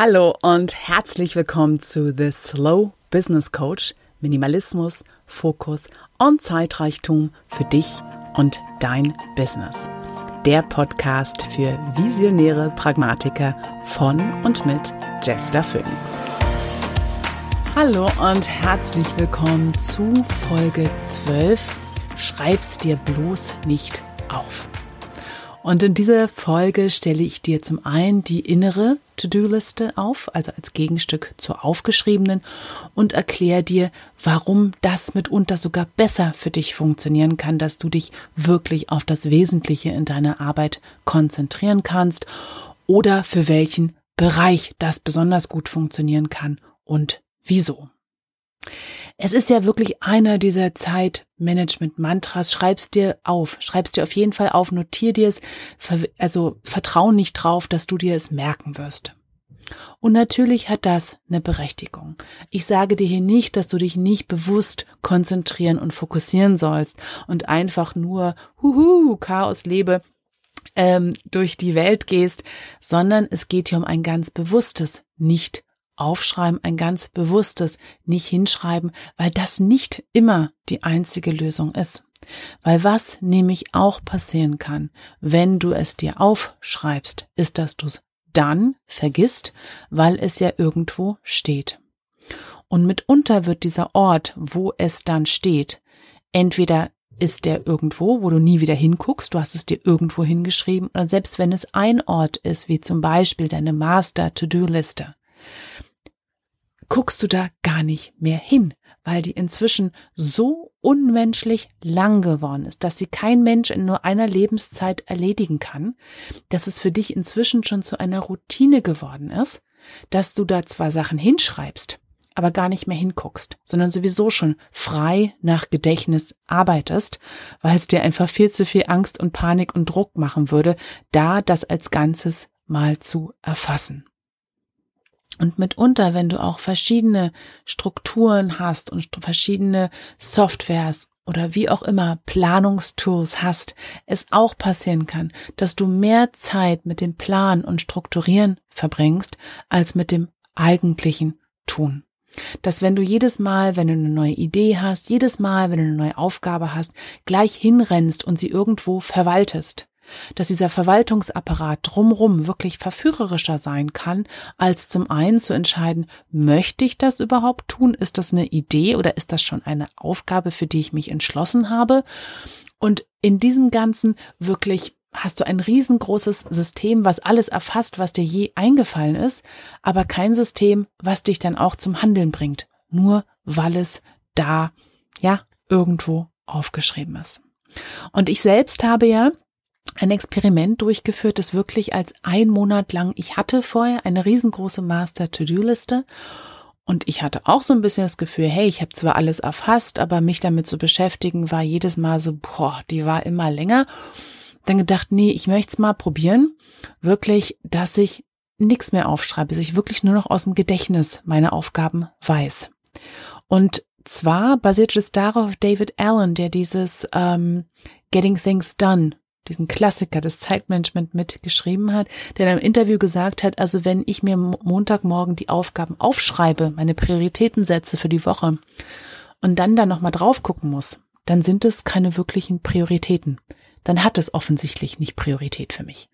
Hallo und herzlich willkommen zu The Slow Business Coach. Minimalismus, Fokus und Zeitreichtum für dich und dein Business. Der Podcast für visionäre Pragmatiker von und mit Jester Phoenix. Hallo und herzlich willkommen zu Folge 12. Schreib's dir bloß nicht auf. Und in dieser Folge stelle ich dir zum einen die innere To-Do-Liste auf, also als Gegenstück zur aufgeschriebenen und erkläre dir, warum das mitunter sogar besser für dich funktionieren kann, dass du dich wirklich auf das Wesentliche in deiner Arbeit konzentrieren kannst oder für welchen Bereich das besonders gut funktionieren kann und wieso. Es ist ja wirklich einer dieser Zeitmanagement-Mantras. Schreib's dir auf. Schreib's dir auf jeden Fall auf. Notier dir es. Also vertrau nicht drauf, dass du dir es merken wirst. Und natürlich hat das eine Berechtigung. Ich sage dir hier nicht, dass du dich nicht bewusst konzentrieren und fokussieren sollst und einfach nur huhu, Chaos lebe, ähm, durch die Welt gehst, sondern es geht hier um ein ganz bewusstes nicht Aufschreiben, ein ganz bewusstes nicht hinschreiben, weil das nicht immer die einzige Lösung ist. Weil was nämlich auch passieren kann, wenn du es dir aufschreibst, ist, dass du es dann vergisst, weil es ja irgendwo steht. Und mitunter wird dieser Ort, wo es dann steht, entweder ist der irgendwo, wo du nie wieder hinguckst, du hast es dir irgendwo hingeschrieben, oder selbst wenn es ein Ort ist, wie zum Beispiel deine Master-To-Do-Liste, guckst du da gar nicht mehr hin, weil die inzwischen so unmenschlich lang geworden ist, dass sie kein Mensch in nur einer Lebenszeit erledigen kann, dass es für dich inzwischen schon zu einer Routine geworden ist, dass du da zwar Sachen hinschreibst, aber gar nicht mehr hinguckst, sondern sowieso schon frei nach Gedächtnis arbeitest, weil es dir einfach viel zu viel Angst und Panik und Druck machen würde, da das als Ganzes mal zu erfassen. Und mitunter, wenn du auch verschiedene Strukturen hast und verschiedene Softwares oder wie auch immer Planungstools hast, es auch passieren kann, dass du mehr Zeit mit dem Plan und Strukturieren verbringst, als mit dem eigentlichen Tun. Dass wenn du jedes Mal, wenn du eine neue Idee hast, jedes Mal, wenn du eine neue Aufgabe hast, gleich hinrennst und sie irgendwo verwaltest, dass dieser Verwaltungsapparat drumrum wirklich verführerischer sein kann, als zum einen zu entscheiden, möchte ich das überhaupt tun? Ist das eine Idee oder ist das schon eine Aufgabe, für die ich mich entschlossen habe? Und in diesem Ganzen wirklich hast du ein riesengroßes System, was alles erfasst, was dir je eingefallen ist, aber kein System, was dich dann auch zum Handeln bringt. Nur weil es da, ja, irgendwo aufgeschrieben ist. Und ich selbst habe ja ein Experiment durchgeführt, das wirklich als ein Monat lang, ich hatte vorher eine riesengroße Master-To-Do-Liste und ich hatte auch so ein bisschen das Gefühl, hey, ich habe zwar alles erfasst, aber mich damit zu beschäftigen war jedes Mal so, boah, die war immer länger. Dann gedacht, nee, ich möchte es mal probieren, wirklich, dass ich nichts mehr aufschreibe, dass ich wirklich nur noch aus dem Gedächtnis meine Aufgaben weiß. Und zwar basiert es darauf David Allen, der dieses ähm, Getting Things Done diesen Klassiker des Zeitmanagement mitgeschrieben hat, der in einem Interview gesagt hat, also wenn ich mir Montagmorgen die Aufgaben aufschreibe, meine Prioritäten setze für die Woche und dann da nochmal drauf gucken muss, dann sind es keine wirklichen Prioritäten. Dann hat es offensichtlich nicht Priorität für mich.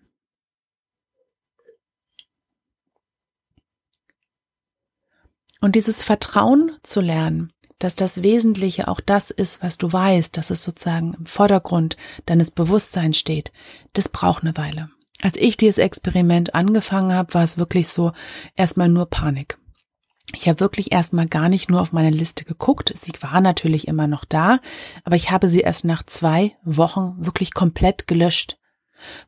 Und dieses Vertrauen zu lernen, dass das Wesentliche auch das ist, was du weißt, dass es sozusagen im Vordergrund deines Bewusstseins steht, das braucht eine Weile. Als ich dieses Experiment angefangen habe, war es wirklich so erstmal nur Panik. Ich habe wirklich erstmal gar nicht nur auf meine Liste geguckt. Sie war natürlich immer noch da, aber ich habe sie erst nach zwei Wochen wirklich komplett gelöscht,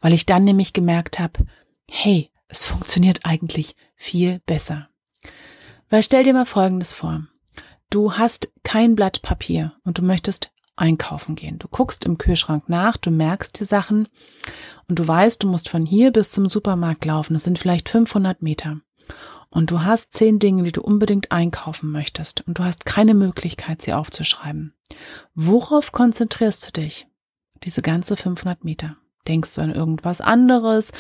weil ich dann nämlich gemerkt habe, hey, es funktioniert eigentlich viel besser. Weil stell dir mal Folgendes vor. Du hast kein Blatt Papier und du möchtest einkaufen gehen. Du guckst im Kühlschrank nach, du merkst die Sachen und du weißt, du musst von hier bis zum Supermarkt laufen. Das sind vielleicht 500 Meter. Und du hast zehn Dinge, die du unbedingt einkaufen möchtest und du hast keine Möglichkeit, sie aufzuschreiben. Worauf konzentrierst du dich? Diese ganze 500 Meter. Denkst du an irgendwas anderes?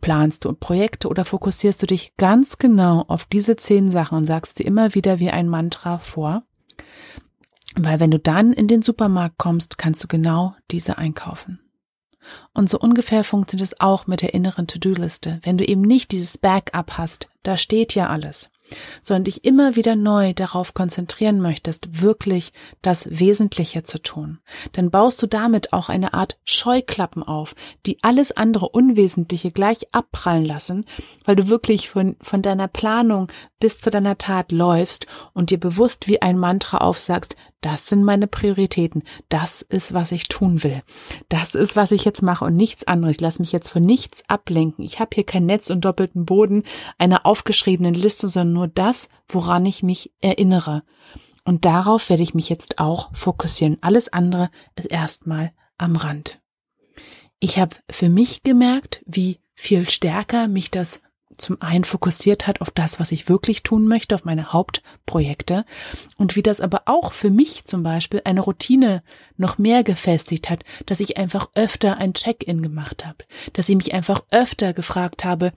Planst du Projekte oder fokussierst du dich ganz genau auf diese zehn Sachen und sagst dir immer wieder wie ein Mantra vor? Weil wenn du dann in den Supermarkt kommst, kannst du genau diese einkaufen. Und so ungefähr funktioniert es auch mit der inneren To-Do-Liste. Wenn du eben nicht dieses Backup hast, da steht ja alles sondern dich immer wieder neu darauf konzentrieren möchtest, wirklich das Wesentliche zu tun, dann baust du damit auch eine Art Scheuklappen auf, die alles andere Unwesentliche gleich abprallen lassen, weil du wirklich von, von deiner Planung bis zu deiner Tat läufst und dir bewusst wie ein Mantra aufsagst, das sind meine Prioritäten, das ist, was ich tun will, das ist, was ich jetzt mache und nichts anderes. Ich lasse mich jetzt von nichts ablenken. Ich habe hier kein Netz und doppelten Boden einer aufgeschriebenen Liste, sondern nur das, woran ich mich erinnere. Und darauf werde ich mich jetzt auch fokussieren. Alles andere ist erstmal am Rand. Ich habe für mich gemerkt, wie viel stärker mich das zum einen fokussiert hat auf das, was ich wirklich tun möchte, auf meine Hauptprojekte und wie das aber auch für mich zum Beispiel eine Routine noch mehr gefestigt hat, dass ich einfach öfter ein Check-in gemacht habe, dass ich mich einfach öfter gefragt habe,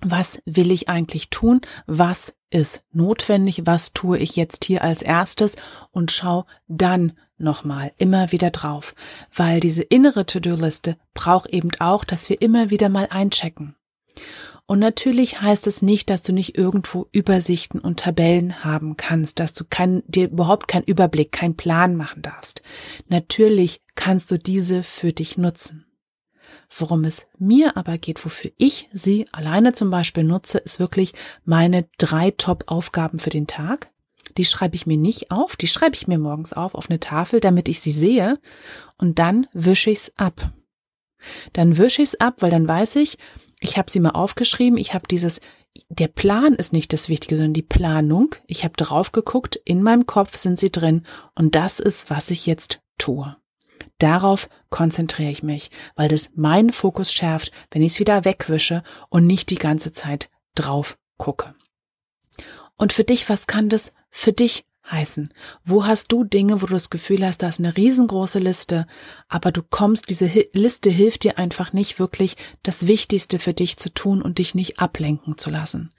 was will ich eigentlich tun? Was ist notwendig? Was tue ich jetzt hier als erstes? Und schau dann nochmal immer wieder drauf, weil diese innere To-Do-Liste braucht eben auch, dass wir immer wieder mal einchecken. Und natürlich heißt es nicht, dass du nicht irgendwo Übersichten und Tabellen haben kannst, dass du kein, dir überhaupt keinen Überblick, keinen Plan machen darfst. Natürlich kannst du diese für dich nutzen. Worum es mir aber geht, wofür ich sie alleine zum Beispiel nutze, ist wirklich meine drei Top-Aufgaben für den Tag. Die schreibe ich mir nicht auf, die schreibe ich mir morgens auf auf eine Tafel, damit ich sie sehe und dann wische ich es ab. Dann wische ich es ab, weil dann weiß ich, ich habe sie mal aufgeschrieben, ich habe dieses, der Plan ist nicht das Wichtige, sondern die Planung. Ich habe drauf geguckt, in meinem Kopf sind sie drin und das ist, was ich jetzt tue. Darauf konzentriere ich mich, weil das meinen Fokus schärft, wenn ich es wieder wegwische und nicht die ganze Zeit drauf gucke. Und für dich, was kann das für dich heißen? Wo hast du Dinge, wo du das Gefühl hast, da ist eine riesengroße Liste, aber du kommst, diese Liste hilft dir einfach nicht wirklich, das Wichtigste für dich zu tun und dich nicht ablenken zu lassen.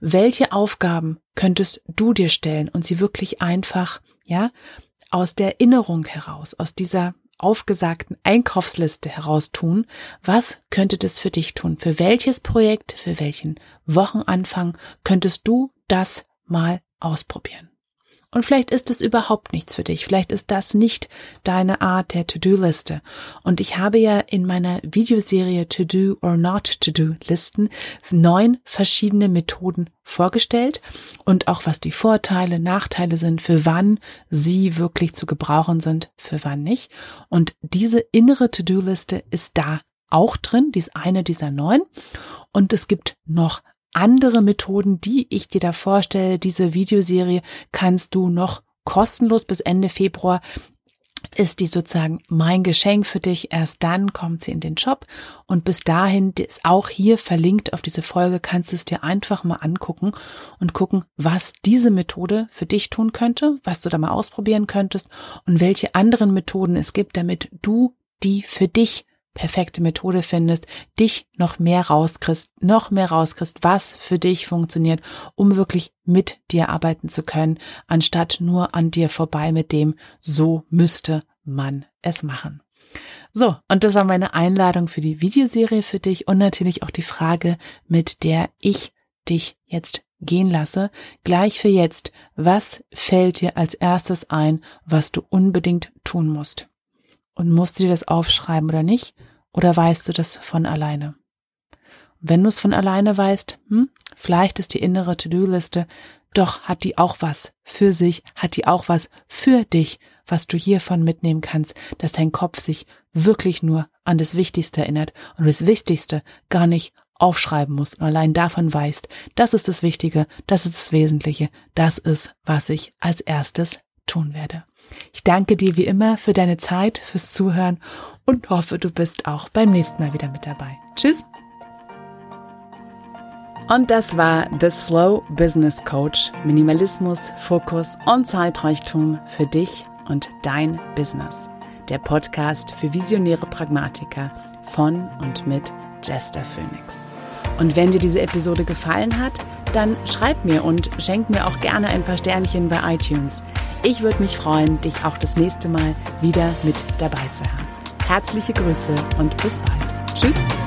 Welche Aufgaben könntest du dir stellen und sie wirklich einfach, ja, aus der Erinnerung heraus, aus dieser aufgesagten Einkaufsliste heraus tun, was könnte das für dich tun? Für welches Projekt, für welchen Wochenanfang könntest du das mal ausprobieren? Und vielleicht ist es überhaupt nichts für dich. Vielleicht ist das nicht deine Art der To-Do-Liste. Und ich habe ja in meiner Videoserie To-Do or Not To-Do Listen neun verschiedene Methoden vorgestellt und auch was die Vorteile, Nachteile sind, für wann sie wirklich zu gebrauchen sind, für wann nicht. Und diese innere To-Do-Liste ist da auch drin, die ist eine dieser neun. Und es gibt noch andere Methoden, die ich dir da vorstelle. Diese Videoserie kannst du noch kostenlos bis Ende Februar ist die sozusagen mein Geschenk für dich. Erst dann kommt sie in den Shop und bis dahin ist auch hier verlinkt auf diese Folge, kannst du es dir einfach mal angucken und gucken, was diese Methode für dich tun könnte, was du da mal ausprobieren könntest und welche anderen Methoden es gibt, damit du die für dich perfekte Methode findest, dich noch mehr rauskriegst, noch mehr rauskriegst, was für dich funktioniert, um wirklich mit dir arbeiten zu können, anstatt nur an dir vorbei mit dem, so müsste man es machen. So, und das war meine Einladung für die Videoserie für dich und natürlich auch die Frage, mit der ich dich jetzt gehen lasse. Gleich für jetzt, was fällt dir als erstes ein, was du unbedingt tun musst? Und musst du dir das aufschreiben oder nicht? Oder weißt du das von alleine? Wenn du es von alleine weißt, hm, vielleicht ist die innere To-Do-Liste, doch hat die auch was für sich, hat die auch was für dich, was du hiervon mitnehmen kannst, dass dein Kopf sich wirklich nur an das Wichtigste erinnert und das Wichtigste gar nicht aufschreiben musst und allein davon weißt, das ist das Wichtige, das ist das Wesentliche, das ist, was ich als erstes tun werde. Ich danke dir wie immer für deine Zeit, fürs Zuhören und hoffe, du bist auch beim nächsten Mal wieder mit dabei. Tschüss! Und das war The Slow Business Coach. Minimalismus, Fokus und Zeitreichtum für dich und dein Business. Der Podcast für visionäre Pragmatiker von und mit Jester Phoenix. Und wenn dir diese Episode gefallen hat, dann schreib mir und schenk mir auch gerne ein paar Sternchen bei iTunes. Ich würde mich freuen, dich auch das nächste Mal wieder mit dabei zu haben. Herzliche Grüße und bis bald. Tschüss.